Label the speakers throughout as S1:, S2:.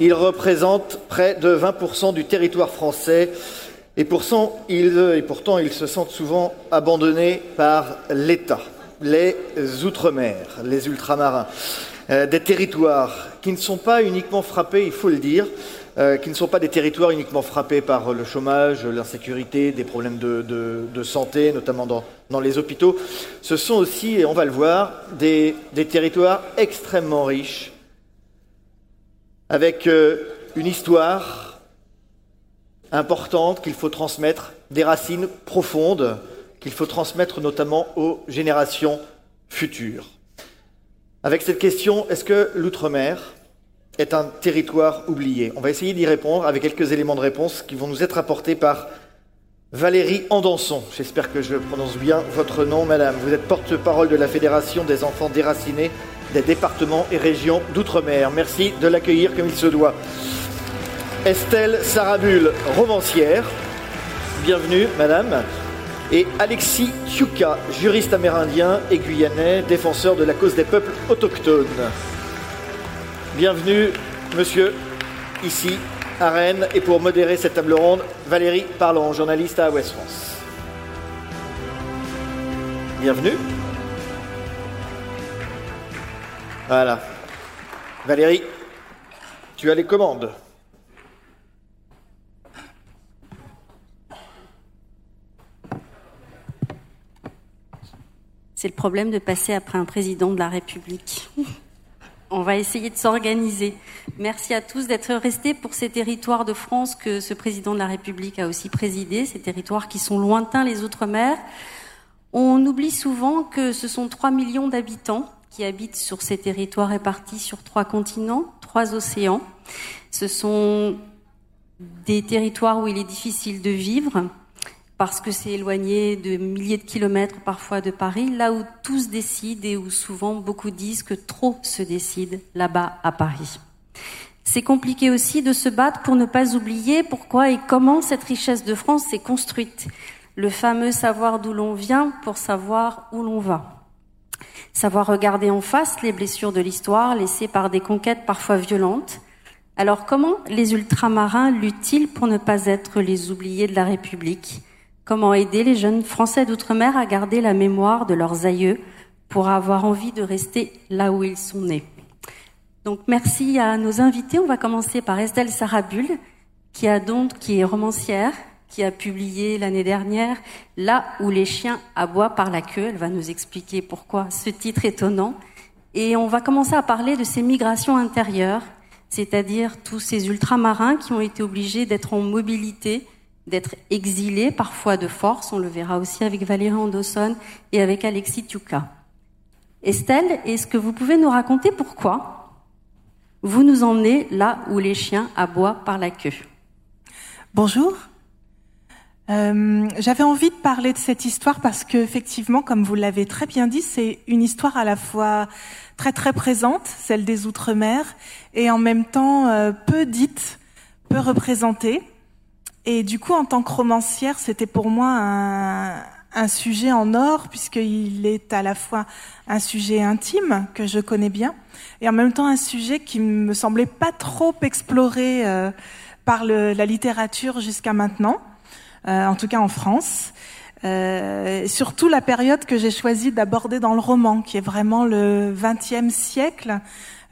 S1: Ils représentent près de 20% du territoire français et pourtant ils, et pourtant ils se sentent souvent abandonnés par l'État, les Outre-mer, les ultramarins, euh, des territoires qui ne sont pas uniquement frappés, il faut le dire, euh, qui ne sont pas des territoires uniquement frappés par le chômage, l'insécurité, des problèmes de, santé, notamment dans, les hôpitaux. Ce sont aussi, et on va le voir, des, territoires extrêmement riches, avec euh, une histoire importante qu'il faut transmettre, des racines profondes qu'il faut transmettre notamment aux générations futures. Avec cette question, est-ce que l'outre-mer est un territoire oublié? On va essayer d'y répondre avec quelques éléments de réponse qui vont nous être apportés par Valérie Andanson. J'espère que je prononce bien votre nom, madame. Vous êtes porte-parole de la Fédération des enfants déracinés des départements et régions d'outre-mer. Merci de l'accueillir comme il se doit. Estelle Sarabul, romancière. Bienvenue, madame. Et Alexis Tchouka, juriste amérindien et guyanais, défenseur de la cause des peuples autochtones. Bienvenue, monsieur, ici à Rennes. Et pour modérer cette table ronde, Valérie Parlon, journaliste à Ouest France. Bienvenue. Voilà. Valérie, tu as les commandes.
S2: C'est le problème de passer après un président de la République. On va essayer de s'organiser. Merci à tous d'être restés pour ces territoires de France que ce président de la République a aussi présidé, ces territoires qui sont lointains les Outre-mer. On oublie souvent que ce sont 3 millions d'habitants qui habitent sur ces territoires répartis sur trois continents, trois océans. Ce sont des territoires où il est difficile de vivre, parce que c'est éloigné de milliers de kilomètres parfois de Paris, là où tout se décide et où souvent beaucoup disent que trop se décide là-bas à Paris. C'est compliqué aussi de se battre pour ne pas oublier pourquoi et comment cette richesse de France s'est construite. Le fameux savoir d'où l'on vient pour savoir où l'on va. Savoir regarder en face les blessures de l'histoire laissées par des conquêtes parfois violentes. Alors comment les ultramarins luttent-ils pour ne pas être les oubliés de la République? Comment aider les jeunes Français d'outre-mer à garder la mémoire de leurs aïeux pour avoir envie de rester là où ils sont nés? Donc merci à nos invités. On va commencer par Estelle Sarabul, qui qui est romancière, qui a publié l'année dernière Là où les chiens aboient par la queue. Elle va nous expliquer pourquoi ce titre étonnant. Et on va commencer à parler de ces migrations intérieures, c'est-à-dire tous ces ultramarins qui ont été obligés d'être en mobilité d'être exilés, parfois de force, on le verra aussi avec Valérie Andosson et avec Alexis Tiuka. Estelle, est-ce que vous pouvez nous raconter pourquoi vous nous emmenez là où les chiens aboient par la queue?
S3: Bonjour. Euh, j'avais envie de parler de cette histoire parce que effectivement, comme vous l'avez très bien dit, c'est une histoire à la fois très très présente, celle des Outre-mer, et en même temps euh, peu dite, peu représentée. Et du coup, en tant que romancière, c'était pour moi un, sujet en or, puisqu'il est à la fois un sujet intime que je connais bien, et en même temps un sujet qui me semblait pas trop exploré euh, par la littérature jusqu'à maintenant, en tout cas en France. Euh, surtout la période que j'ai choisi d'aborder dans le roman, qui est vraiment le XXe siècle,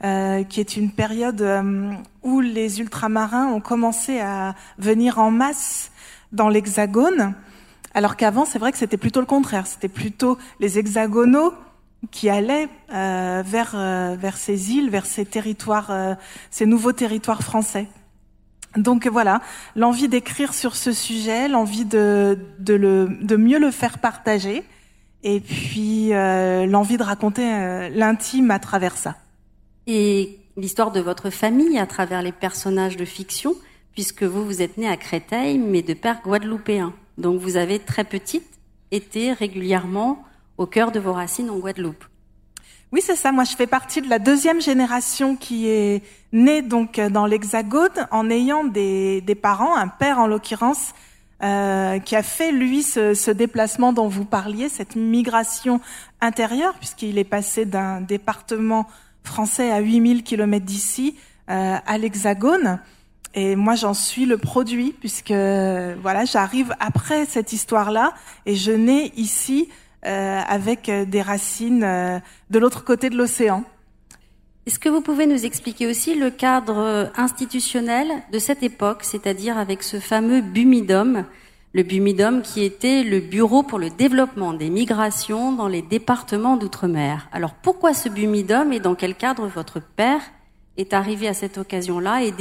S3: euh, qui est une période euh, où les ultramarins ont commencé à venir en masse dans l'Hexagone, alors qu'avant, c'est vrai que c'était plutôt le contraire. C'était plutôt les hexagonaux qui allaient euh, vers vers ces îles, vers ces territoires, ces nouveaux territoires français. Donc voilà, l'envie d'écrire sur ce sujet, l'envie de de, mieux le faire partager, et puis l'envie de raconter l'intime à travers ça
S2: et l'histoire de votre famille à travers les personnages de fiction, puisque vous, vous êtes né à Créteil, mais de père guadeloupéen. Donc vous avez très petite été régulièrement au cœur de vos racines en Guadeloupe.
S3: Oui, c'est ça. Moi, je fais partie de la deuxième génération qui est née donc dans l'Hexagone en ayant des, des parents, un père en l'occurrence, euh, qui a fait lui ce, ce, déplacement dont vous parliez, cette migration intérieure, puisqu'il est passé d'un département français à 8000 km d'ici à l'Hexagone. Et moi, j'en suis le produit puisque voilà, j'arrive après cette histoire-là et je nais ici avec des racines de l'autre côté de l'océan.
S2: Est-ce que vous pouvez nous expliquer aussi le cadre institutionnel de cette époque, c'est-à-dire avec ce fameux Bumidum, le Bumidum qui était le Bureau pour le développement des migrations dans les départements d'outre-mer. Alors pourquoi ce Bumidum et dans quel cadre votre père est arrivé à cette occasion-là et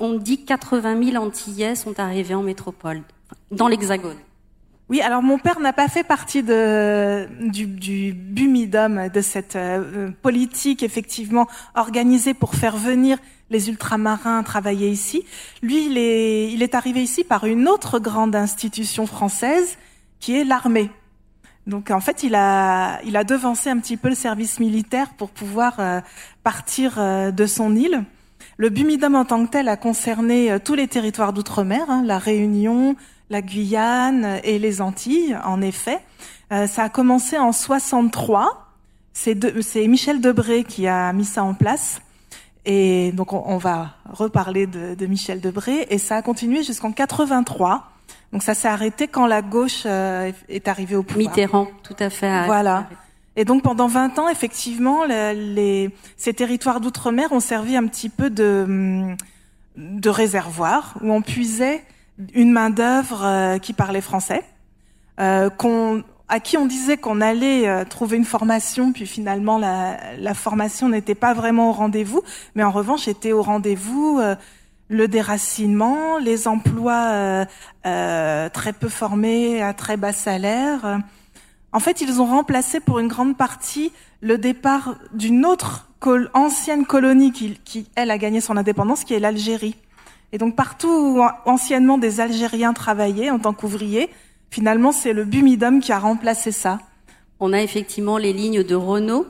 S2: on dit 80 000 Antillais sont arrivés en métropole, dans l'Hexagone?
S3: Oui, alors mon père n'a pas fait partie de, du, du bumidum, de cette euh, politique effectivement organisée pour faire venir les ultramarins travailler ici. Lui, il est, il est arrivé ici par une autre grande institution française qui est l'armée. Donc en fait, il a, il a devancé un petit peu le service militaire pour pouvoir euh, partir euh, de son île. Le bumidum en tant que tel a concerné tous les territoires d'outre-mer, hein, la Réunion, la Guyane et les Antilles, en effet. Euh, ça a commencé en 63. C'est Michel Debré qui a mis ça en place. Et donc on, va reparler de, Michel Debré. Et ça a continué jusqu'en 83. Donc ça s'est arrêté quand la gauche euh, est arrivée au pouvoir.
S2: Mitterrand, tout à fait.
S3: Voilà. Et donc pendant 20 ans, effectivement, les, ces territoires d'outre-mer ont servi un petit peu de, de réservoir où on puisait une main d'œuvre euh, qui parlait français, euh, qu'on à qui on disait qu'on allait euh, trouver une formation, puis finalement la, la formation n'était pas vraiment au rendez-vous, mais en revanche était au rendez-vous le déracinement, les emplois très peu formés à très bas salaire. En fait, ils ont remplacé pour une grande partie le départ d'une autre ancienne colonie qui, qui, elle, a gagné son indépendance, qui est l'Algérie. Et donc partout où anciennement des Algériens travaillaient en tant qu'ouvriers, finalement c'est le Bumidum qui a remplacé ça.
S2: On a effectivement les lignes de Renault,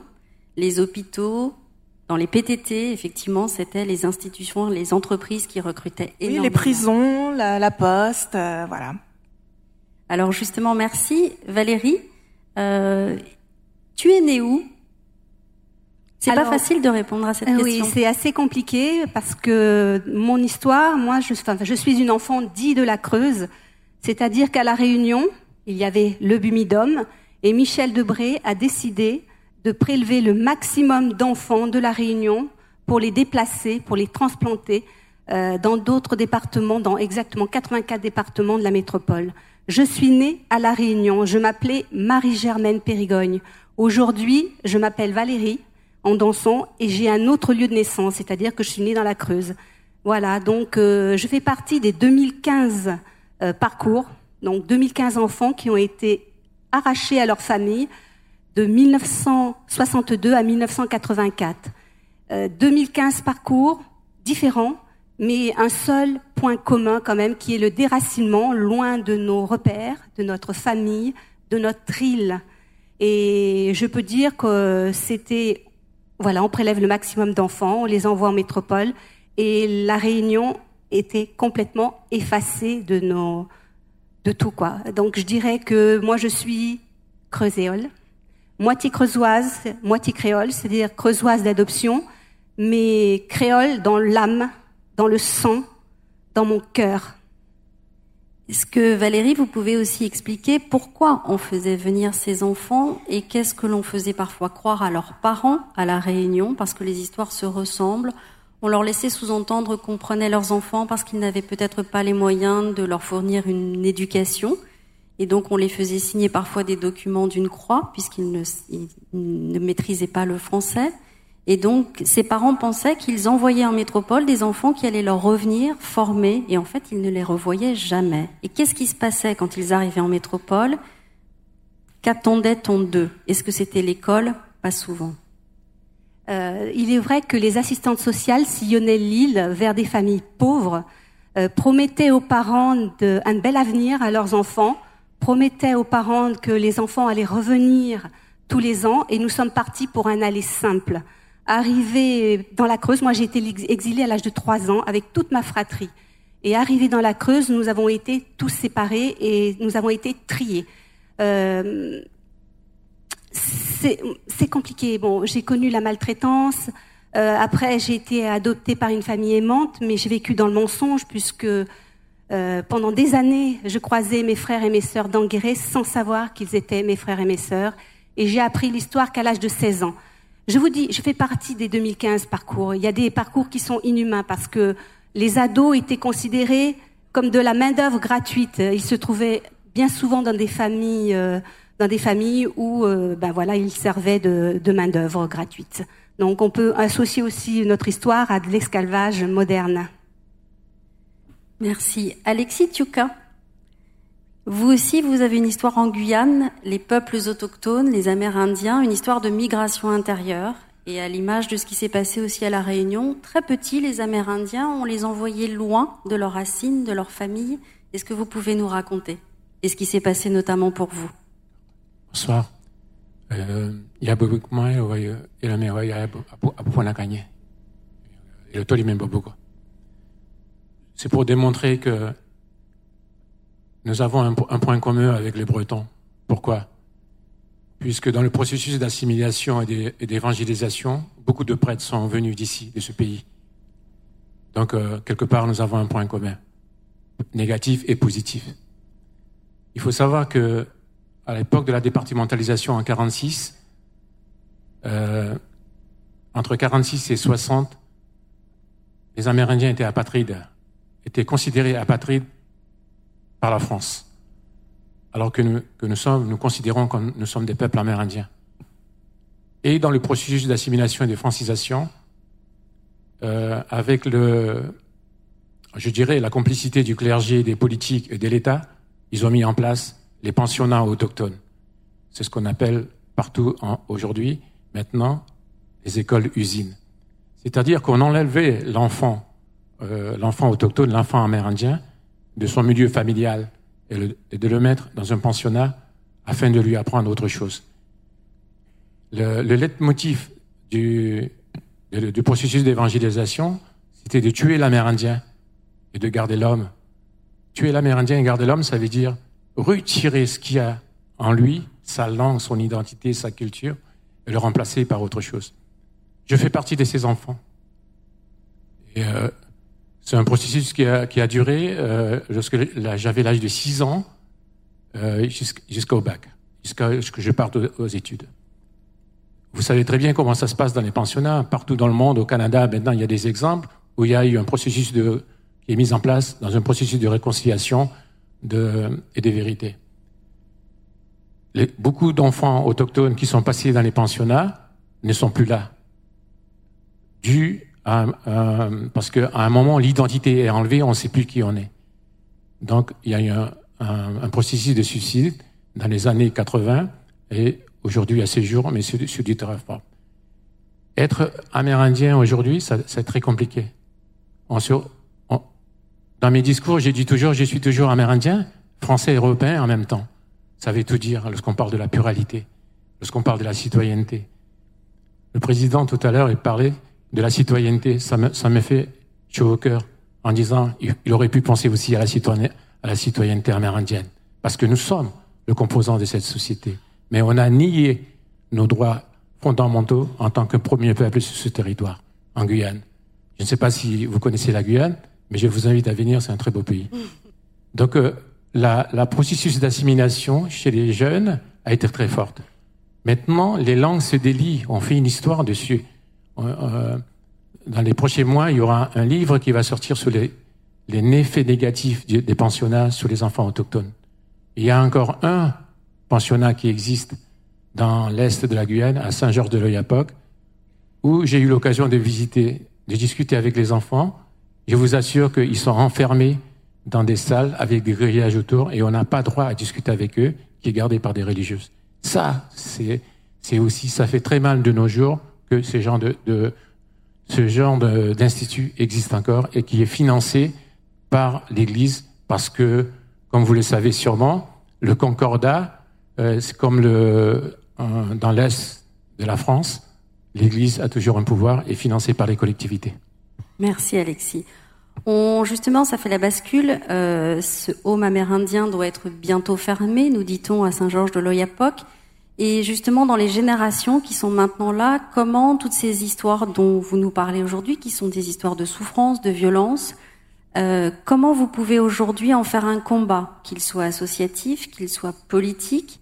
S2: les hôpitaux, dans les PTT, effectivement, c'était les institutions, les entreprises qui recrutaient énormément.
S3: Oui, les prisons, la, poste, euh, voilà.
S2: Alors justement, merci Valérie. Euh, tu es née où? C'est pas facile de répondre à cette euh,
S4: question. Oui, c'est assez compliqué parce que mon histoire, moi, je, enfin, je suis une enfant dit de la Creuse, c'est-à-dire qu'à la Réunion, il y avait le Bumidum et Michel Debré a décidé de prélever le maximum d'enfants de la Réunion pour les déplacer, pour les transplanter euh, dans d'autres départements, dans exactement 84 départements de la métropole. Je suis née à la Réunion. Je m'appelais Marie-Germaine Périgogne. Aujourd'hui, je m'appelle Valérie en dansant et j'ai un autre lieu de naissance, c'est-à-dire que je suis née dans la Creuse. Voilà, donc euh, je fais partie des 2015 euh, parcours, donc 2015 enfants qui ont été arrachés à leur famille de 1962 à 1984. 2015 euh, parcours différents, mais un seul point commun quand même qui est le déracinement loin de nos repères, de notre famille, de notre île. Et je peux dire que c'était voilà, on prélève le maximum d'enfants, on les envoie en métropole et la Réunion était complètement effacée de nos, de tout quoi. Donc je dirais que moi je suis creuséole, moitié creusoise, moitié créole, c'est-à-dire creusoise d'adoption, mais créole dans l'âme, dans le sang, dans mon cœur.
S2: Est-ce que Valérie, vous pouvez aussi expliquer pourquoi on faisait venir ces enfants et qu'est-ce que l'on faisait parfois croire à leurs parents à la Réunion parce que les histoires se ressemblent? On leur laissait sous-entendre qu'on prenait leurs enfants parce qu'ils n'avaient peut-être pas les moyens de leur fournir une éducation et donc on les faisait signer parfois des documents d'une croix puisqu'ils ne, ne maîtrisaient pas le français. Et donc, ses parents pensaient qu'ils envoyaient en métropole des enfants qui allaient leur revenir formés, et en fait, ils ne les revoyaient jamais. Et qu'est-ce qui se passait quand ils arrivaient en métropole? Qu'attendait-on d'eux? Est-ce que c'était l'école? Pas souvent.
S4: Euh, il est vrai que les assistantes sociales sillonnaient l'île vers des familles pauvres, euh, promettaient aux parents un bel avenir à leurs enfants, promettaient aux parents que les enfants allaient revenir tous les ans, et nous sommes partis pour un aller simple. Arrivé dans la Creuse, moi j'ai été exilée à l'âge de trois ans avec toute ma fratrie. Et arrivé dans la Creuse, nous avons été tous séparés et nous avons été triés. Euh, c'est compliqué. Bon, j'ai connu la maltraitance. Euh, après, j'ai été adoptée par une famille aimante, mais j'ai vécu dans le mensonge puisque euh, pendant des années, je croisais mes frères et mes sœurs d'Anguéré sans savoir qu'ils étaient mes frères et mes sœurs. Et j'ai appris l'histoire qu'à l'âge de 16 ans. Je vous dis, je fais partie des 2015 parcours. Il y a des parcours qui sont inhumains parce que les ados étaient considérés comme de la main-d'œuvre gratuite. Ils se trouvaient bien souvent dans des familles, euh, dans des familles où, euh, ben voilà, ils servaient de, de main-d'œuvre gratuite. Donc, on peut associer aussi notre histoire à de l'esclavage moderne.
S2: Merci. Alexis Tiuka, vous aussi, vous avez une histoire en Guyane, les peuples autochtones, les Amérindiens, une histoire de migration intérieure. Et à l'image de ce qui s'est passé aussi à La Réunion, très petits, les Amérindiens, on les envoyait loin de leurs racines, de leur famille. Est-ce que vous pouvez nous raconter Et ce qui s'est passé notamment pour vous?
S5: Bonsoir. C'est pour démontrer que nous avons un, point commun avec les Bretons. Pourquoi? Puisque dans le processus d'assimilation et d'évangélisation, beaucoup de prêtres sont venus d'ici, de ce pays. Donc, euh, quelque part, nous avons un point commun, négatif et positif. Il faut savoir que à l'époque de la départementalisation en 46, euh, entre 46 et 60, les Amérindiens étaient apatrides étaient considérés apatrides par la France, alors que nous, que nous, sommes, nous considérons que nous sommes des peuples amérindiens. Et dans le processus d'assimilation et de francisation, euh, avec le, je dirais, la complicité du clergé, des politiques et de l'État, ils ont mis en place les pensionnats autochtones. C'est ce qu'on appelle partout aujourd'hui, maintenant, les écoles usines. C'est-à-dire qu'on enlevait l'enfant euh, l'enfant autochtone, l'enfant amérindien, de son milieu familial et, de le mettre dans un pensionnat afin de lui apprendre autre chose. Le, le leitmotiv du, du processus d'évangélisation, c'était de tuer l'amérindien et de garder l'homme. Tuer l'amérindien et garder l'homme, ça veut dire retirer ce qu'il y a en lui, sa langue, son identité, sa culture, et le remplacer par autre chose. Je fais partie de ces enfants. Euh, c'est un processus qui a, qui a duré euh, lorsque j'avais l'âge de 6 ans euh, jusqu'au bac, jusqu'à ce que je parte aux, études. Vous savez très bien comment ça se passe dans les pensionnats. Partout dans le monde, au Canada, maintenant, il y a des exemples où il y a eu un processus de, qui est mis en place dans un processus de réconciliation de, et de vérité. Les, beaucoup d'enfants autochtones qui sont passés dans les pensionnats ne sont plus là, dû euh, parce qu'à un moment, l'identité est enlevée, on ne sait plus qui on est. Donc, il y a eu un, un, processus de suicide dans les années 80 et aujourd'hui à ces jours, mais c'est du très fort. Être amérindien aujourd'hui, c'est très compliqué. On dans mes discours, j'ai dit toujours, je suis toujours amérindien, français et européen en même temps. Ça veut tout dire lorsqu'on parle de la pluralité, lorsqu'on parle de la citoyenneté. Le président tout à l'heure, il parlait de la citoyenneté, ça me, ça me fait chaud au cœur en disant il, aurait pu penser aussi à la, citoyenneté, à la citoyenneté amérindienne. Parce que nous sommes le composant de cette société. Mais on a nié nos droits fondamentaux en tant que premier peuple sur ce territoire, en Guyane. Je ne sais pas si vous connaissez la Guyane, mais je vous invite à venir, c'est un très beau pays. Donc euh, la, la processus d'assimilation chez les jeunes a été très forte. Maintenant, les langues se délient, on fait une histoire dessus. Euh, euh, dans les prochains mois, il y aura un livre qui va sortir sur les, méfaits négatifs des pensionnats sur les enfants autochtones. Il y a encore un pensionnat qui existe dans l'est de la Guyane, à Saint-Georges de l'Oyapoc, où j'ai eu l'occasion de visiter, de discuter avec les enfants. Je vous assure qu'ils sont enfermés dans des salles avec des grillages autour et on n'a pas droit à discuter avec eux, qui est gardé par des religieuses. Ça, c'est aussi, ça fait très mal de nos jours que ce genre de, ce genre d'institut existe encore et qui est financé par l'Église parce que, comme vous le savez sûrement, le Concordat, euh, c'est comme le, dans l'Est de la France, l'Église a toujours un pouvoir et financé par les collectivités.
S2: Merci Alexis. Justement, ça fait la bascule. Euh, ce home amérindien doit être bientôt fermé, nous dit-on à Saint-Georges de l'Oyapock. Et justement, dans les générations qui sont maintenant là, comment toutes ces histoires dont vous nous parlez aujourd'hui, qui sont des histoires de souffrance, de violence, euh, comment vous pouvez aujourd'hui en faire un combat, qu'il soit associatif, qu'il soit politique,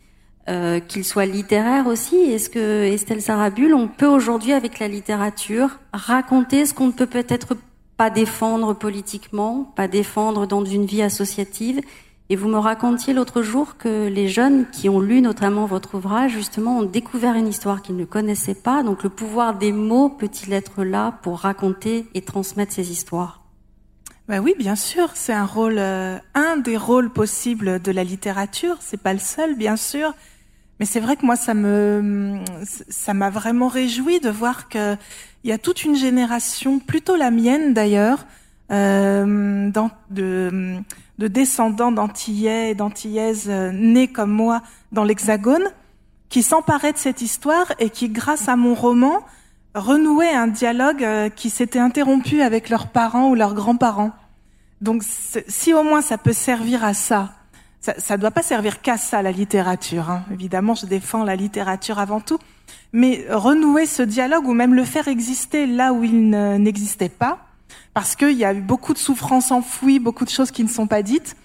S2: euh, qu'il soit littéraire aussi? Est-ce que Estelle Sarabul, on peut aujourd'hui avec la littérature raconter ce qu'on ne peut peut-être pas défendre politiquement, pas défendre dans une vie associative et vous me racontiez l'autre jour que les jeunes qui ont lu notamment votre ouvrage, justement, ont découvert une histoire qu'ils ne connaissaient pas. Donc le pouvoir des mots peut-il être là pour raconter et transmettre ces histoires?
S3: Ben oui, bien sûr, c'est un rôle, euh, un des rôles possibles de la littérature. C'est pas le seul, bien sûr, mais c'est vrai que moi, ça me, ça m'a vraiment réjoui de voir que il y a toute une génération, plutôt la mienne d'ailleurs, euh, de, de descendants d'Antillais et d'Antillaises euh, nés comme moi dans l'Hexagone, qui s'emparaient de cette histoire et qui, grâce à mon roman, renouaient un dialogue euh, qui s'était interrompu avec leurs parents ou leurs grands-parents. Donc, si au moins ça peut servir à ça, ça ne doit pas servir qu'à ça la littérature. Hein. Évidemment, je défends la littérature avant tout, mais renouer ce dialogue ou même le faire exister là où il n'existait pas, parce qu'il y a eu beaucoup de souffrances enfouies, beaucoup de choses qui ne sont pas dites.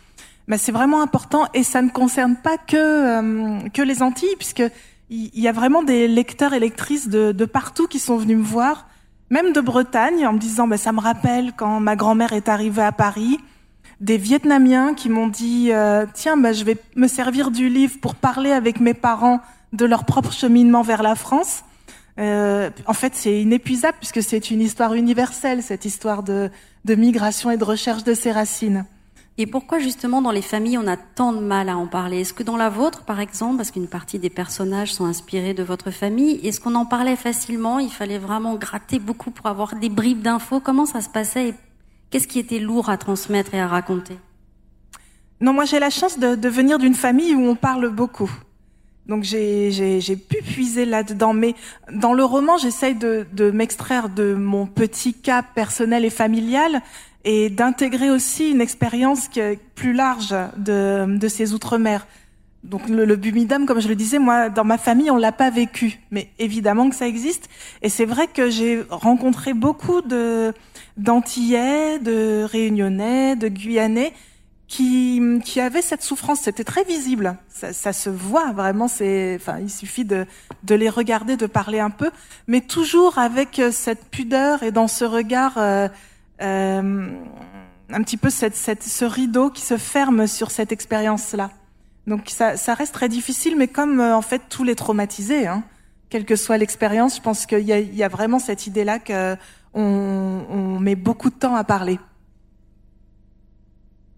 S3: Mais c'est vraiment important et ça ne concerne pas que euh, que les Antilles, puisque il y a vraiment des lecteurs et lectrices de, de, partout qui sont venus me voir, même de Bretagne, en me disant bah, ça me rappelle quand ma grand-mère est arrivée à Paris. Des Vietnamiens qui m'ont dit euh, tiens bah, je vais me servir du livre pour parler avec mes parents de leur propre cheminement vers la France. Euh, en fait, c'est inépuisable puisque c'est une histoire universelle, cette histoire de, de migration et de recherche de ses racines.
S2: Et pourquoi justement dans les familles on a tant de mal à en parler? Est-ce que dans la vôtre, par exemple, parce qu'une partie des personnages sont inspirés de votre famille, est-ce qu'on en parlait facilement? Il fallait vraiment gratter beaucoup pour avoir des bribes d'infos. Comment ça se passait et qu'est-ce qui était lourd à transmettre et à raconter?
S3: Non, moi j'ai la chance de, de venir d'une famille où on parle beaucoup. Donc j'ai pu puiser là-dedans, mais dans le roman, j'essaye de, de m'extraire de mon petit cas personnel et familial et d'intégrer aussi une expérience plus large de, de ces outre-mer. Donc le, le, bumidum, comme je le disais, moi, dans ma famille, on l'a pas vécu, mais évidemment que ça existe. Et c'est vrai que j'ai rencontré beaucoup de d'Antillais, de Réunionnais, de Guyanais qui, qui avaient cette souffrance. C'était très visible. Ça, ça, se voit vraiment. C'est, enfin, il suffit de, de les regarder, de parler un peu, mais toujours avec euh, cette pudeur et dans ce regard, euh, euh, un petit peu cette, cette, ce rideau qui se ferme sur cette expérience-là. Donc ça, ça, reste très difficile, mais comme euh, en fait tous les traumatisés, hein, quelle que soit l'expérience, je pense qu'il y, y a, vraiment cette idée-là qu'on on met beaucoup de temps à parler.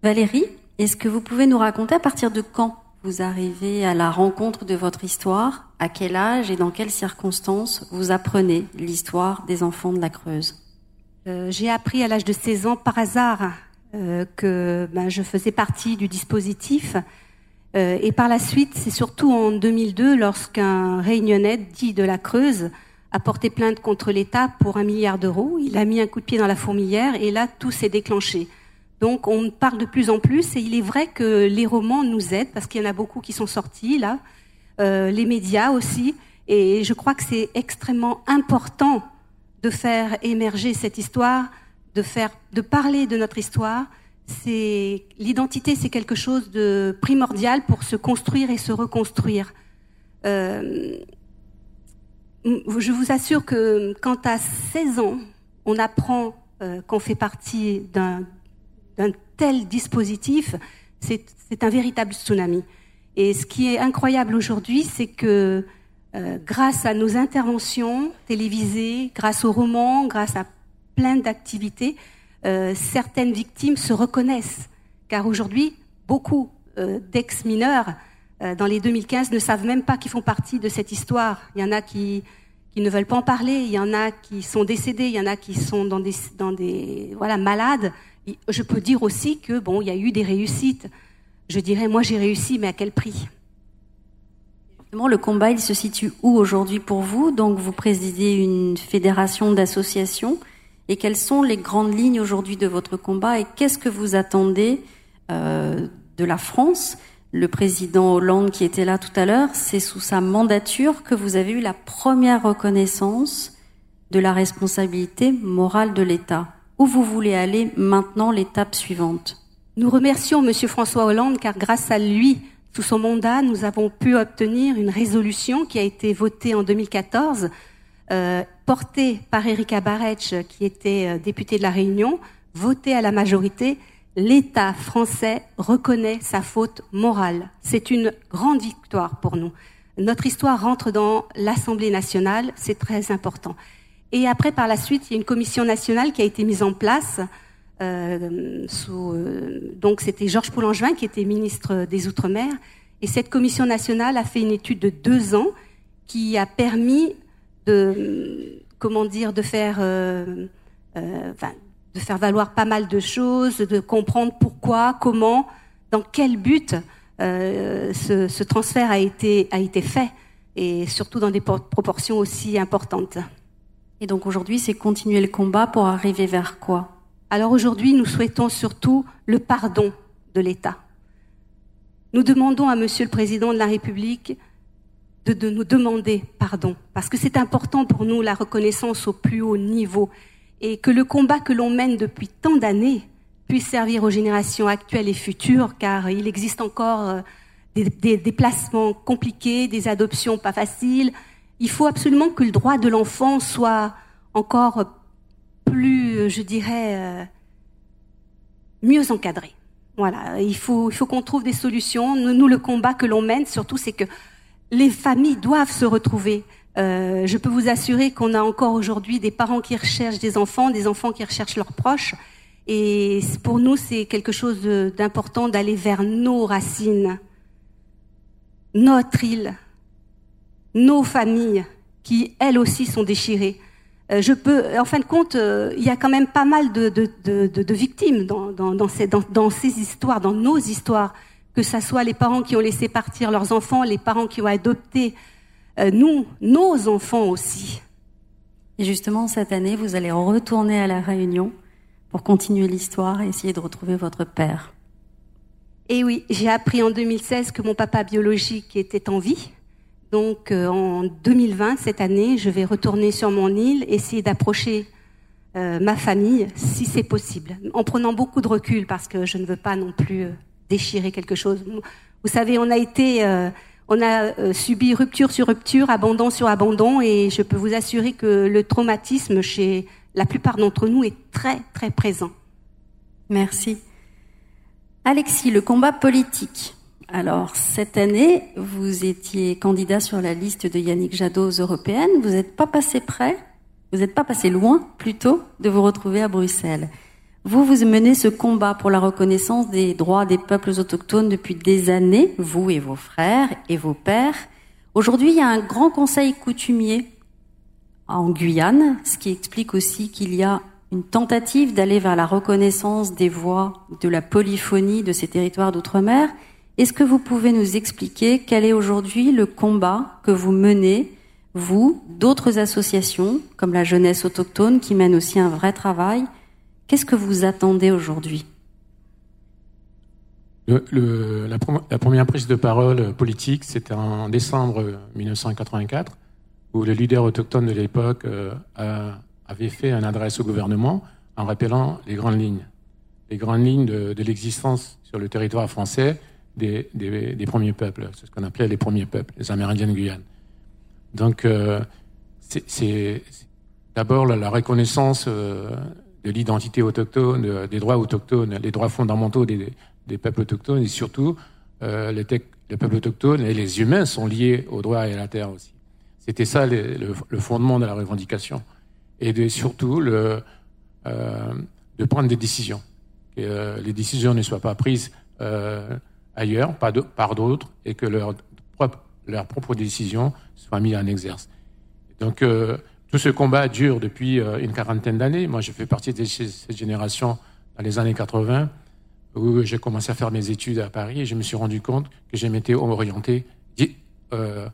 S2: Valérie, est-ce que vous pouvez nous raconter à partir de quand vous arrivez à la rencontre de votre histoire, à quel âge et dans quelles circonstances vous apprenez l'histoire des enfants de la Creuse?
S4: Euh, J'ai appris à l'âge de 16 ans par hasard euh, que ben, je faisais partie du dispositif. Euh, et par la suite, c'est surtout en 2002, lorsqu'un réunionnais dit de la Creuse a porté plainte contre l'État pour un milliard d'euros. Il a mis un coup de pied dans la fourmilière et là, tout s'est déclenché. Donc on parle de plus en plus et il est vrai que les romans nous aident parce qu'il y en a beaucoup qui sont sortis là, euh, les médias aussi. Et je crois que c'est extrêmement important de faire émerger cette histoire, de faire, de parler de notre histoire. C'est l'identité, c'est quelque chose de primordial pour se construire et se reconstruire. Euh, je vous assure que quand à 16 ans, on apprend euh, qu'on fait partie d'un d'un tel dispositif, c'est un véritable tsunami. Et ce qui est incroyable aujourd'hui, c'est que euh, grâce à nos interventions télévisées, grâce aux romans, grâce à plein d'activités, euh, certaines victimes se reconnaissent. Car aujourd'hui, beaucoup euh, d'ex-mineurs dans les 2015 ne savent même pas qu'ils font partie de cette histoire. Il y en a qui, ne veulent pas en parler, il y en a qui sont décédés, il y en a qui sont dans des voilà malades je peux dire aussi que bon, il y a eu des réussites. Je dirais, moi, j'ai réussi, mais à quel prix?
S2: Le combat, il se situe où aujourd'hui pour vous? Donc, vous présidez une fédération d'associations. Et quelles sont les grandes lignes aujourd'hui de votre combat? Et qu'est-ce que vous attendez euh, de la France? Le président Hollande qui était là tout à l'heure, c'est sous sa mandature que vous avez eu la première reconnaissance de la responsabilité morale de l'État. Où vous voulez aller maintenant l'étape suivante
S4: Nous remercions M. François Hollande car grâce à lui, sous son mandat, nous avons pu obtenir une résolution qui a été votée en 2014, euh, portée par Erika Barretch, qui était euh, députée de la Réunion, votée à la majorité l'État français reconnaît sa faute morale. C'est une grande victoire pour nous. Notre histoire rentre dans l'Assemblée nationale, c'est très important. Et après, par la suite, il y a une commission nationale qui a été mise en place. Euh, sous, euh, donc, c'était Georges Poulangevin qui était ministre des Outre-mer. Et cette commission nationale a fait une étude de deux ans qui a permis de, comment dire, de faire, euh, euh de faire valoir pas mal de choses, de comprendre pourquoi, comment, dans quel but euh, ce, ce, transfert a été, a été fait, et surtout dans des proportions aussi importantes.
S2: Et donc aujourd'hui, c'est continuer le combat pour arriver vers quoi?
S4: Alors aujourd'hui, nous souhaitons surtout le pardon de l'État. Nous demandons à Monsieur le Président de la République de, nous demander pardon, parce que c'est important pour nous la reconnaissance au plus haut niveau et que le combat que l'on mène depuis tant d'années puisse servir aux générations actuelles et futures, car il existe encore euh, des, déplacements compliqués, des adoptions pas faciles. Il faut absolument que le droit de l'enfant soit encore plus, je dirais, euh, mieux encadré. Voilà, il faut, il faut qu'on trouve des solutions. nous le combat que l'on mène, surtout, c'est que les familles doivent se retrouver. Euh, je peux vous assurer qu'on a encore aujourd'hui des parents qui recherchent des enfants, des enfants qui recherchent leurs proches. Et pour nous, c'est quelque chose d'important d'aller vers nos racines, notre île, nos familles, qui elles aussi sont déchirées. Euh, je peux, en fin de compte, euh, il y a quand même pas mal de, de, de, de victimes dans, dans, dans, ces, dans, ces histoires, dans nos histoires, que ce soit les parents qui ont laissé partir leurs enfants, les parents qui ont adopté euh, nous, nos enfants aussi.
S2: Et justement, cette année, vous allez retourner à la Réunion pour continuer l'histoire et essayer de retrouver votre père.
S4: Et oui, j'ai appris en 2016 que mon papa biologique était en vie. Donc euh, en 2020, cette année, je vais retourner sur mon île, essayer d'approcher euh, ma famille si c'est possible, en prenant beaucoup de recul parce que je ne veux pas non plus déchirer quelque chose. Vous savez, on a été on a euh, subi rupture sur rupture, abandon sur abandon, et je peux vous assurer que le traumatisme chez la plupart d'entre nous est très très présent.
S2: Merci. Alexis, le combat politique. Alors, cette année, vous étiez candidat sur la liste de Yannick Jadot aux européennes. Vous n'êtes pas passé près, vous n'êtes pas passé loin, plutôt, de vous retrouver à Bruxelles. Vous, vous menez ce combat pour la reconnaissance des droits des peuples autochtones depuis des années, vous et vos frères et vos pères. Aujourd'hui, il y a un grand conseil coutumier en Guyane, ce qui explique aussi qu'il y a une tentative d'aller vers la reconnaissance des voix de la polyphonie de ces territoires d'outre-mer. Est-ce que vous pouvez nous expliquer quel est aujourd'hui le combat que vous menez, vous, d'autres associations, comme la jeunesse autochtone, qui mène aussi un vrai travail, Qu'est-ce que vous attendez aujourd'hui?
S5: La, première prise de parole politique, c'était en décembre 1984, où le leader autochtone de l'époque euh, avait fait une adresse au gouvernement en rappelant les grandes lignes, les grandes lignes de, l'existence sur le territoire français des, premiers peuples, c'est ce qu'on appelait les premiers peuples, les Amérindiens de Guyane. Donc, euh, c'est d'abord la, reconnaissance euh, de l'identité autochtone, des droits autochtones, les droits fondamentaux des, peuples autochtones et surtout euh, les, peuples autochtones et les humains sont liés aux droits et à la terre aussi. C'était ça le, fondement de la revendication et surtout le, euh, de prendre des décisions, que les décisions ne soient pas prises ailleurs par d'autres et que leurs propres leur propre décisions soient mises en exerce. Donc tout ce combat dure depuis euh, une quarantaine d'années. Moi, je fais partie de cette génération dans les années 80 où j'ai commencé à faire mes études à Paris et je me suis rendu compte que je m'étais orienté euh,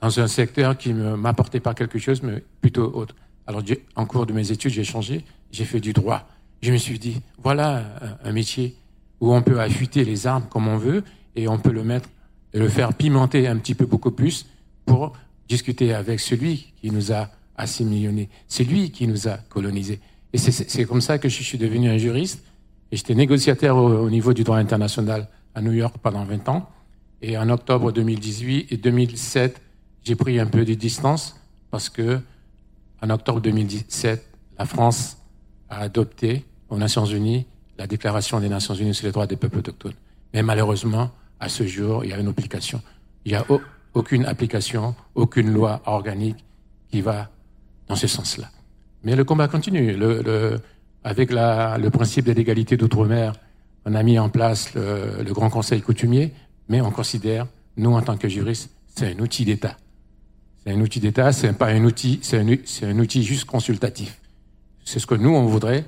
S5: dans un secteur qui ne m'apportait pas quelque chose, mais plutôt autre. Alors, en cours de mes études, j'ai changé, j'ai fait du droit. Je me suis dit, voilà un, métier où on peut affûter les armes comme on veut et on peut le mettre et le faire pimenter un petit peu beaucoup plus pour discuter avec celui qui nous a assimilés. C'est lui qui nous a colonisés. Et c'est comme ça que je suis devenu un juriste. Et j'étais négociateur au, niveau du droit international à New York pendant 20 ans. Et en octobre 2018 et 2007, j'ai pris un peu de distance parce que en octobre 2017, la France a adopté aux Nations Unies la Déclaration des Nations Unies sur les droits des peuples autochtones. Mais malheureusement, à ce jour, il y a une application. Il n'y a aucune application, aucune loi organique qui va dans ce sens-là. Mais le combat continue. Avec le principe de l'égalité d'outre-mer, on a mis en place le, Grand Conseil coutumier, mais on considère, nous en tant que juristes, c'est un outil d'État. C'est un outil d'État, c'est pas un outil, c'est un, outil juste consultatif. C'est ce que nous on voudrait,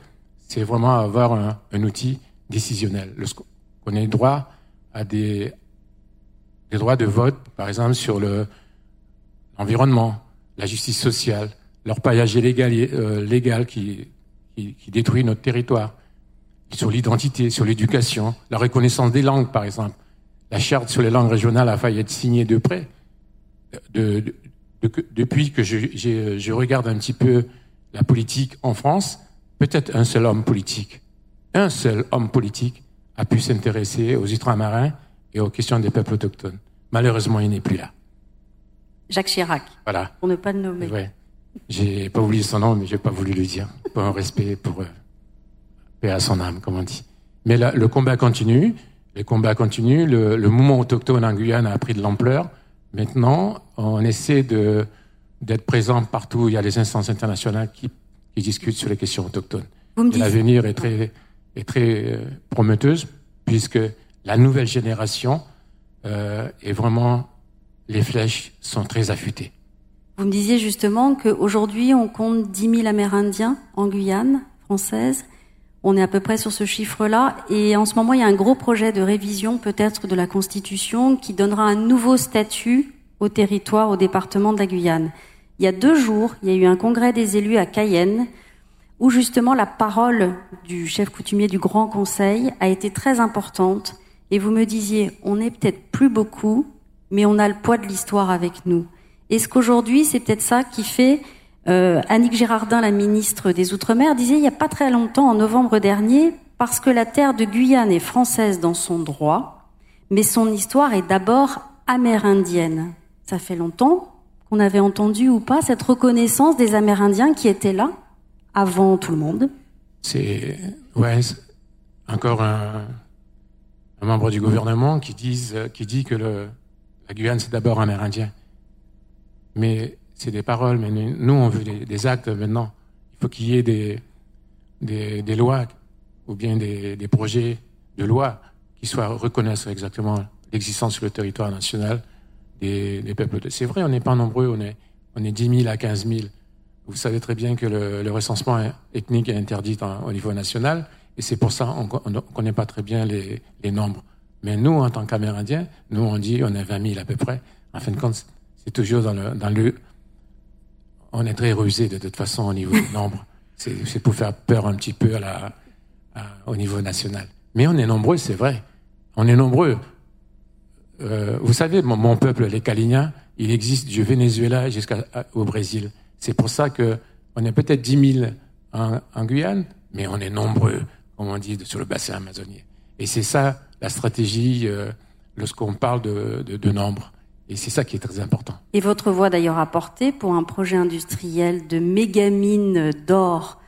S5: c'est vraiment avoir un, outil décisionnel. On ait droit à des, droits de vote, par exemple sur le l'environnement, la justice sociale, leur paillage illégal, euh, qui, détruit notre territoire, sur l'identité, sur l'éducation, la reconnaissance des langues, par exemple. La charte sur les langues régionales a failli être signée de près. De, de, de, depuis que je, regarde un petit peu la politique en France, peut-être un seul homme politique, un seul homme politique a pu s'intéresser aux ultramarins et aux questions des peuples autochtones. Malheureusement, il n'est plus là.
S2: Jacques Chirac.
S5: Voilà.
S2: Pour ne pas le nommer.
S5: Ouais. J'ai pas oublié son nom, mais j'ai pas voulu le dire. Pour un respect, pour euh, paix à son âme, comme on dit. Mais là, le combat continue. Le combat continue. Le, le mouvement autochtone en Guyane a pris de l'ampleur. Maintenant, on essaie de d'être présent partout. Il y a les instances internationales qui, qui discutent sur les questions autochtones. L'avenir est très est très euh, prometteuse puisque la nouvelle génération euh, est vraiment les flèches sont très affûtées.
S2: Vous me disiez justement qu'aujourd'hui, on compte 10 000 Amérindiens en Guyane française. On est à peu près sur ce chiffre-là. Et en ce moment, il y a un gros projet de révision peut-être de la Constitution qui donnera un nouveau statut au territoire, au département de la Guyane. Il y a deux jours, il y a eu un congrès des élus à Cayenne où justement la parole du chef coutumier du Grand Conseil a été très importante. Et vous me disiez, on n'est peut-être plus beaucoup, mais on a le poids de l'histoire avec nous. Est-ce qu'aujourd'hui, c'est peut-être ça qui fait euh, Annick Girardin, la ministre des Outre-mer, disait il n'y a pas très longtemps, en novembre dernier, parce que la terre de Guyane est française dans son droit, mais son histoire est d'abord amérindienne. Ça fait longtemps qu'on avait entendu ou pas cette reconnaissance des Amérindiens qui étaient là avant tout le monde?
S5: C'est ouais, encore un, membre du gouvernement qui, dit que la Guyane c'est d'abord amérindien. Mais c'est des paroles, mais nous, on veut des, actes maintenant. Il faut qu'il y ait des, des, des, lois ou bien des, des, projets de loi qui soient reconnaissent exactement l'existence sur le territoire national des, des peuples. C'est vrai, on n'est pas nombreux, on est, on est 10 000 à 15 000. Vous savez très bien que le, le recensement ethnique est interdit au niveau national, et c'est pour ça qu'on ne connaît pas très bien les, les nombres. Mais nous, en tant qu'Amérindiens, nous, on dit on est 20 000 à peu près. En fin de compte, c'est toujours dans le, dans le. On est très rusé de toute façon au niveau du nombre. C'est pour faire peur un petit peu à la, au niveau national. Mais on est nombreux, c'est vrai. On est nombreux. Euh, vous savez, mon, peuple, les Calignans, il existe du Venezuela jusqu'au Brésil. C'est pour ça que on est peut-être 10 000 en, en, Guyane, mais on est nombreux, comme on dit, sur le bassin amazonien. Et c'est ça la stratégie euh, lorsqu'on parle de, de, de nombre. Et c'est ça qui est très important.
S2: Et votre voix d'ailleurs a porté pour un projet industriel de mégamine d'or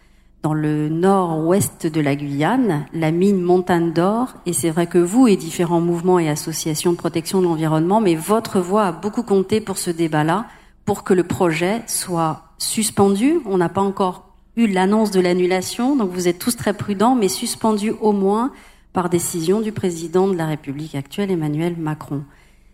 S2: dans le nord-ouest de la Guyane, la mine Montagne d'Or. Et c'est vrai que vous et différents mouvements et associations de protection de l'environnement, mais votre voix a beaucoup compté pour ce débat-là, pour que le projet soit suspendu. On n'a pas encore eu l'annonce de l'annulation, donc vous êtes tous très prudents, mais suspendu au moins par décision du président de la République actuelle, Emmanuel Macron.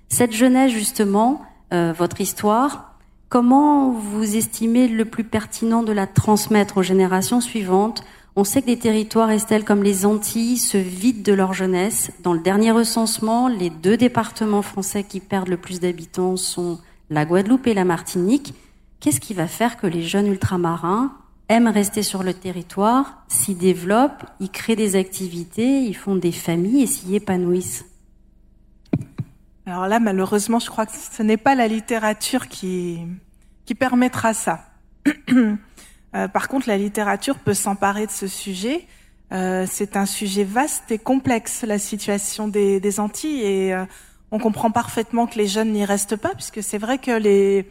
S2: Cette jeunesse, justement, euh, votre histoire, comment vous estimez le plus pertinent de la transmettre aux générations suivantes? On sait que des territoires, Estelle, comme les Antilles, se vident de leur jeunesse. Dans le dernier recensement, les deux départements français qui perdent le plus d'habitants sont la Guadeloupe et la Martinique. Qu'est-ce qui va faire que les jeunes ultramarins aiment rester sur le territoire, s'y développent, y créent des activités, ils font des familles et s'y épanouissent?
S3: Alors là, malheureusement, je crois que ce n'est pas la littérature qui, qui permettra ça. Euh, par contre, la littérature peut s'emparer de ce sujet. Euh, c'est un sujet vaste et complexe, la situation des, Antilles, et euh, on comprend parfaitement que les jeunes n'y restent pas, puisque c'est vrai que les,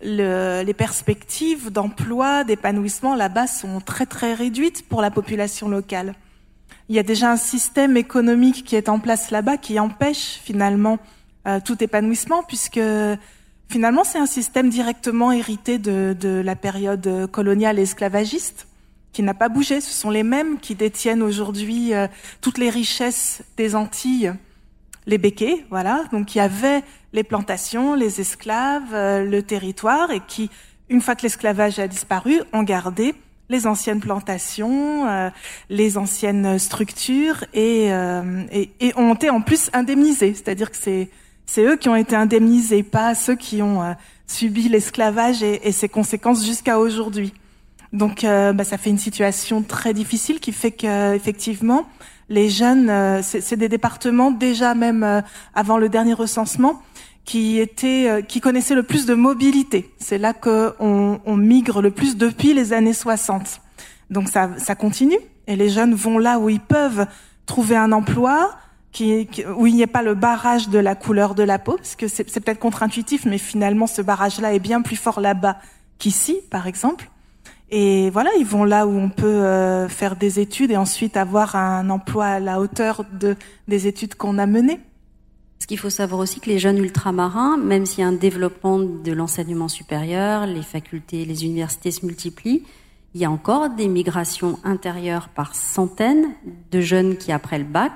S3: le, les perspectives d'emploi, d'épanouissement là-bas sont très très réduites pour la population locale. Il y a déjà un système économique qui est en place là-bas qui empêche finalement euh, tout épanouissement, puisque finalement c'est un système directement hérité de, de la période coloniale et esclavagiste qui n'a pas bougé. Ce sont les mêmes qui détiennent aujourd'hui euh, toutes les richesses des Antilles, les béquets, voilà. Donc il y avait les plantations, les esclaves, euh, le territoire, et qui, une fois que l'esclavage a disparu, ont gardé les anciennes plantations, les anciennes structures, et, et, et ont été en plus indemnisés. C'est-à-dire que c'est c'est eux qui ont été indemnisés, pas ceux qui ont euh, subi l'esclavage et, et, ses conséquences jusqu'à aujourd'hui. Donc, euh, bah, ça fait une situation très difficile qui fait que effectivement, les jeunes, euh, c'est des départements déjà même avant le dernier recensement qui étaient, qui connaissaient le plus de mobilité. C'est là qu'on on migre le plus depuis les années 60. Donc ça, ça continue et les jeunes vont là où ils peuvent trouver un emploi, qui, où il n'y ait pas le barrage de la couleur de la peau, parce que c'est peut-être contre-intuitif, mais finalement ce barrage-là est bien plus fort là-bas qu'ici, par exemple. Et voilà, ils vont là où on peut euh, faire des études et ensuite avoir un emploi à la hauteur de, des études qu'on a menées.
S2: Ce qu'il faut savoir aussi que les jeunes ultramarins, même s'il y a un développement de l'enseignement supérieur, les facultés, les universités se multiplient, il y a encore des migrations intérieures par centaines de jeunes qui, après le bac,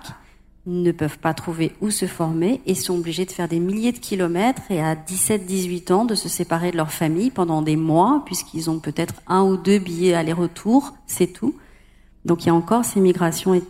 S2: ne peuvent pas trouver où se former et sont obligés de faire des milliers de kilomètres et à 17-18 ans de se séparer de leur famille pendant des mois puisqu'ils ont peut-être un ou deux billets aller-retour, c'est tout. Donc il y a encore ces migrations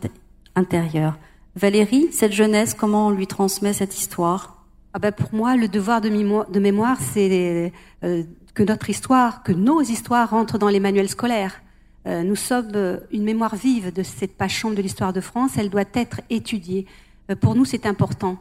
S2: intérieures. Valérie, cette jeunesse, comment on lui transmet cette histoire?
S4: Ah ben Pour moi, le devoir de, mémoire, c'est euh, que notre histoire, que nos histoires rentrent dans les manuels scolaires. Euh, nous sommes euh, une mémoire vive de cette page sombre de l'histoire de France. Elle doit être étudiée. Euh, pour nous, c'est important.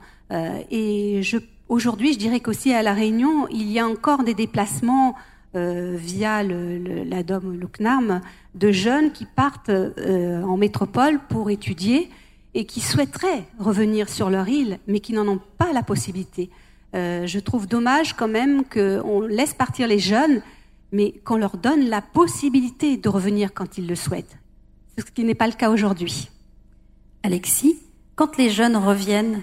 S4: et je, aujourd'hui, je dirais qu'aussi à La Réunion, il y a encore des déplacements via le, le, la DOM, le CNARM, de jeunes qui partent en métropole pour étudier et qui souhaiteraient revenir sur leur île, mais qui n'en ont pas la possibilité. je trouve dommage quand même qu'on laisse partir les jeunes mais qu'on leur donne la possibilité de revenir quand ils le souhaitent. Ce qui n'est pas le cas aujourd'hui.
S2: Alexis, quand les jeunes reviennent,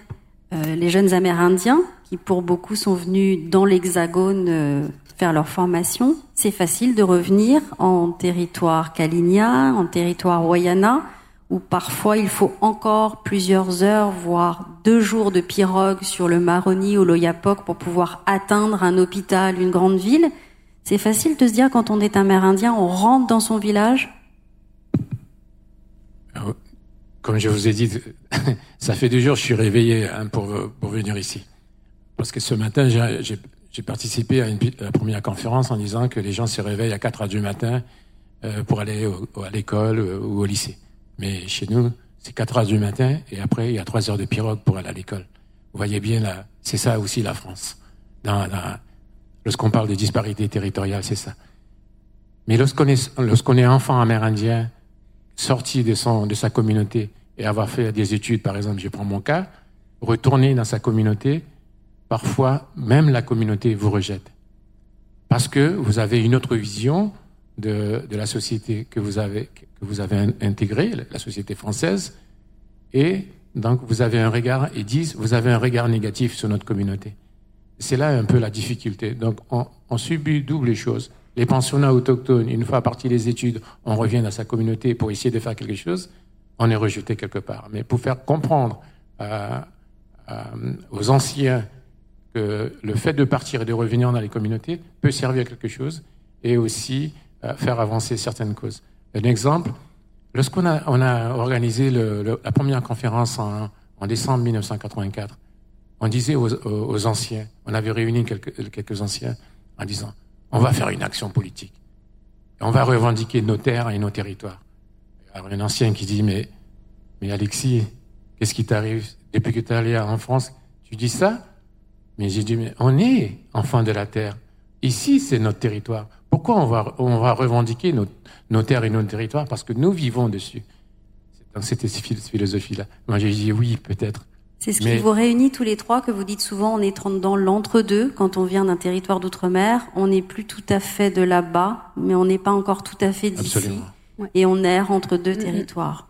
S2: euh, les jeunes Amérindiens, qui pour beaucoup sont venus dans l'Hexagone euh, faire leur formation, c'est facile de revenir en territoire Kalinia, en territoire Wayana, où parfois il faut encore plusieurs heures, voire deux jours de pirogue sur le Maroni ou l'Oyapok pour pouvoir atteindre un hôpital, une grande ville. C'est facile de se dire quand on est Amérindien, on rentre dans son village
S5: Comme je vous ai dit, ça fait deux jours que je suis réveillé hein, pour, pour venir ici. Parce que ce matin, j'ai participé à, une, la première conférence en disant que les gens se réveillent à 4 heures du matin euh, pour aller à l'école euh, ou au lycée. Mais chez nous, c'est 4 heures du matin et après, il y a 3 heures de pirogue pour aller à l'école. Vous voyez bien, c'est ça aussi la France. Lorsqu'on parle de disparité territoriale, c'est ça. Mais lorsqu'on est, lorsqu'on est enfant amérindien, sorti de, son, de sa communauté et avoir fait des études, par exemple, je prends mon cas, retourner dans sa communauté, parfois même la communauté vous rejette. Parce que vous avez une autre vision de, de la société que vous avez, que vous avez intégrée, la société française, et donc vous avez un regard, et disent, vous avez un regard négatif sur notre communauté. C'est là un peu la difficulté. Donc, on, on subit double chose. Les pensionnats autochtones, une fois partis les études, on revient dans sa communauté pour essayer de faire quelque chose, on est rejeté quelque part. Mais pour faire comprendre euh, euh, aux anciens que le fait de partir et de revenir dans les communautés peut servir à quelque chose et aussi euh, faire avancer certaines causes. Un exemple, lorsqu'on a, on a organisé le, le, la première conférence en, en décembre 1984, on disait aux, anciens, on avait réuni quelques, anciens en disant, on va faire une action politique. On va revendiquer nos terres et nos territoires. Alors un ancien qui dit, mais, mais Alexis, qu'est-ce qui t'arrive? Depuis que tu es allé en France Tu dis ça? Mais j'ai dit, mais on est enfants de la terre. Ici, c'est notre territoire. Pourquoi on va, revendiquer nos, terres et nos territoires? Parce que nous vivons dessus. Dans cette philosophie-là. Moi, j'ai dit oui, peut-être.
S2: C'est ce
S5: Mais-
S2: qui vous réunit tous les trois, que vous dites souvent, on est dans l'entre-deux. Quand on vient d'un territoire d'outre-mer, on n'est plus tout à fait de là-bas, mais on n'est pas encore tout à fait d'ici.
S5: Absolument.
S2: Et on erre entre deux
S4: Mhm.
S2: territoires.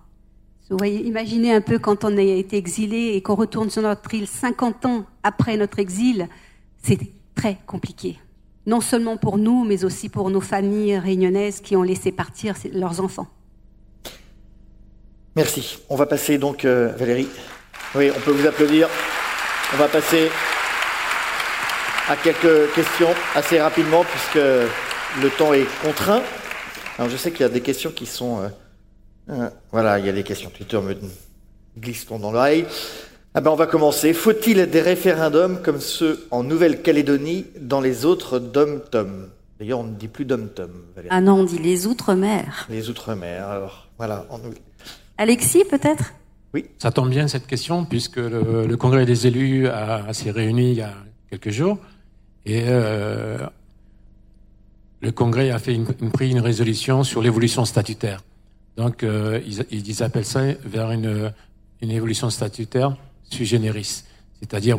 S4: Vous voyez, imaginez un peu quand on a été exilé et qu'on retourne sur notre île 50 ans après notre exil, c'est très compliqué. Non seulement pour nous, mais aussi pour nos familles réunionnaises qui ont laissé partir leurs enfants.
S1: Merci. On va passer donc, euh, Valérie. Oui, on peut vous applaudir. On va passer à quelques questions assez rapidement puisque le temps est contraint. Alors je sais qu'il y a des questions qui sont... euh, euh, voilà, il y a des questions. Twitter me glisse dans l'oreille. Ah ben on va commencer. Faut-il des référendums comme ceux en Nouvelle-Calédonie dans les autres dom-tom D'ailleurs, on ne dit plus dom-tom.
S2: Ah non, on dit les outre-mer.
S1: Les Outre-mer, alors voilà. en
S2: Alexis, peut-être?
S5: Ça tombe bien cette question puisque le, Congrès des élus s'est réuni il y a quelques jours et euh, le Congrès a fait une, pris une résolution sur l'évolution statutaire. Donc euh, ils, ils appellent ça vers une, évolution statutaire sui generis, c'est-à-dire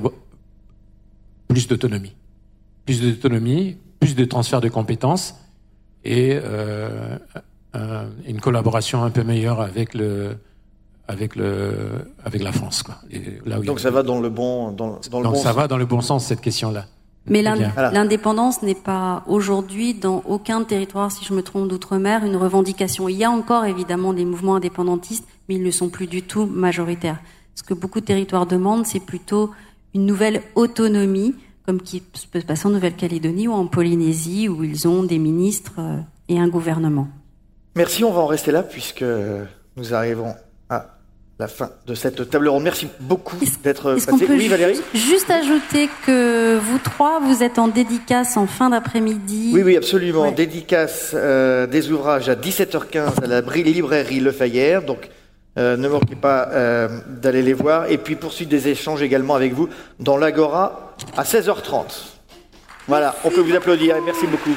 S5: plus d'autonomie, plus d'autonomie, plus de transfert de compétences et euh, un- une collaboration un peu meilleure avec le avec le avec la France quoi. Et là où
S1: Donc ça va dans le bon, dans, dans le
S5: donc
S1: bon
S5: ça
S1: sens.
S5: va dans le bon sens cette.
S2: Mais l'in-
S5: bien.
S1: Voilà.
S2: l'indépendance n'est pas aujourd'hui dans aucun territoire, si je me trompe, d'outre-mer, une revendication. Il y a encore évidemment des mouvements indépendantistes, mais ils ne sont plus du tout majoritaires. Ce que beaucoup de territoires demandent, c'est plutôt une nouvelle autonomie, comme qui peut se passer en Nouvelle-Calédonie ou en Polynésie, où ils ont des ministres euh, et un gouvernement.
S1: Merci, on va en rester là puisque nous arrivons à la fin de cette table ronde. Merci beaucoup d'être passé. Oui, Valérie
S2: juste, ajouter que vous trois, vous êtes en dédicace en fin d'après-midi
S1: Oui, oui, absolument.
S2: Ouais.
S1: Dédicace euh, des ouvrages à 17h15 à la librairie Le Fayère. Donc, euh, ne manquez pas euh, d'aller les voir. Et puis, poursuite des échanges également avec vous dans l'Agora à 16h30. Voilà, on peut vous applaudir merci beaucoup.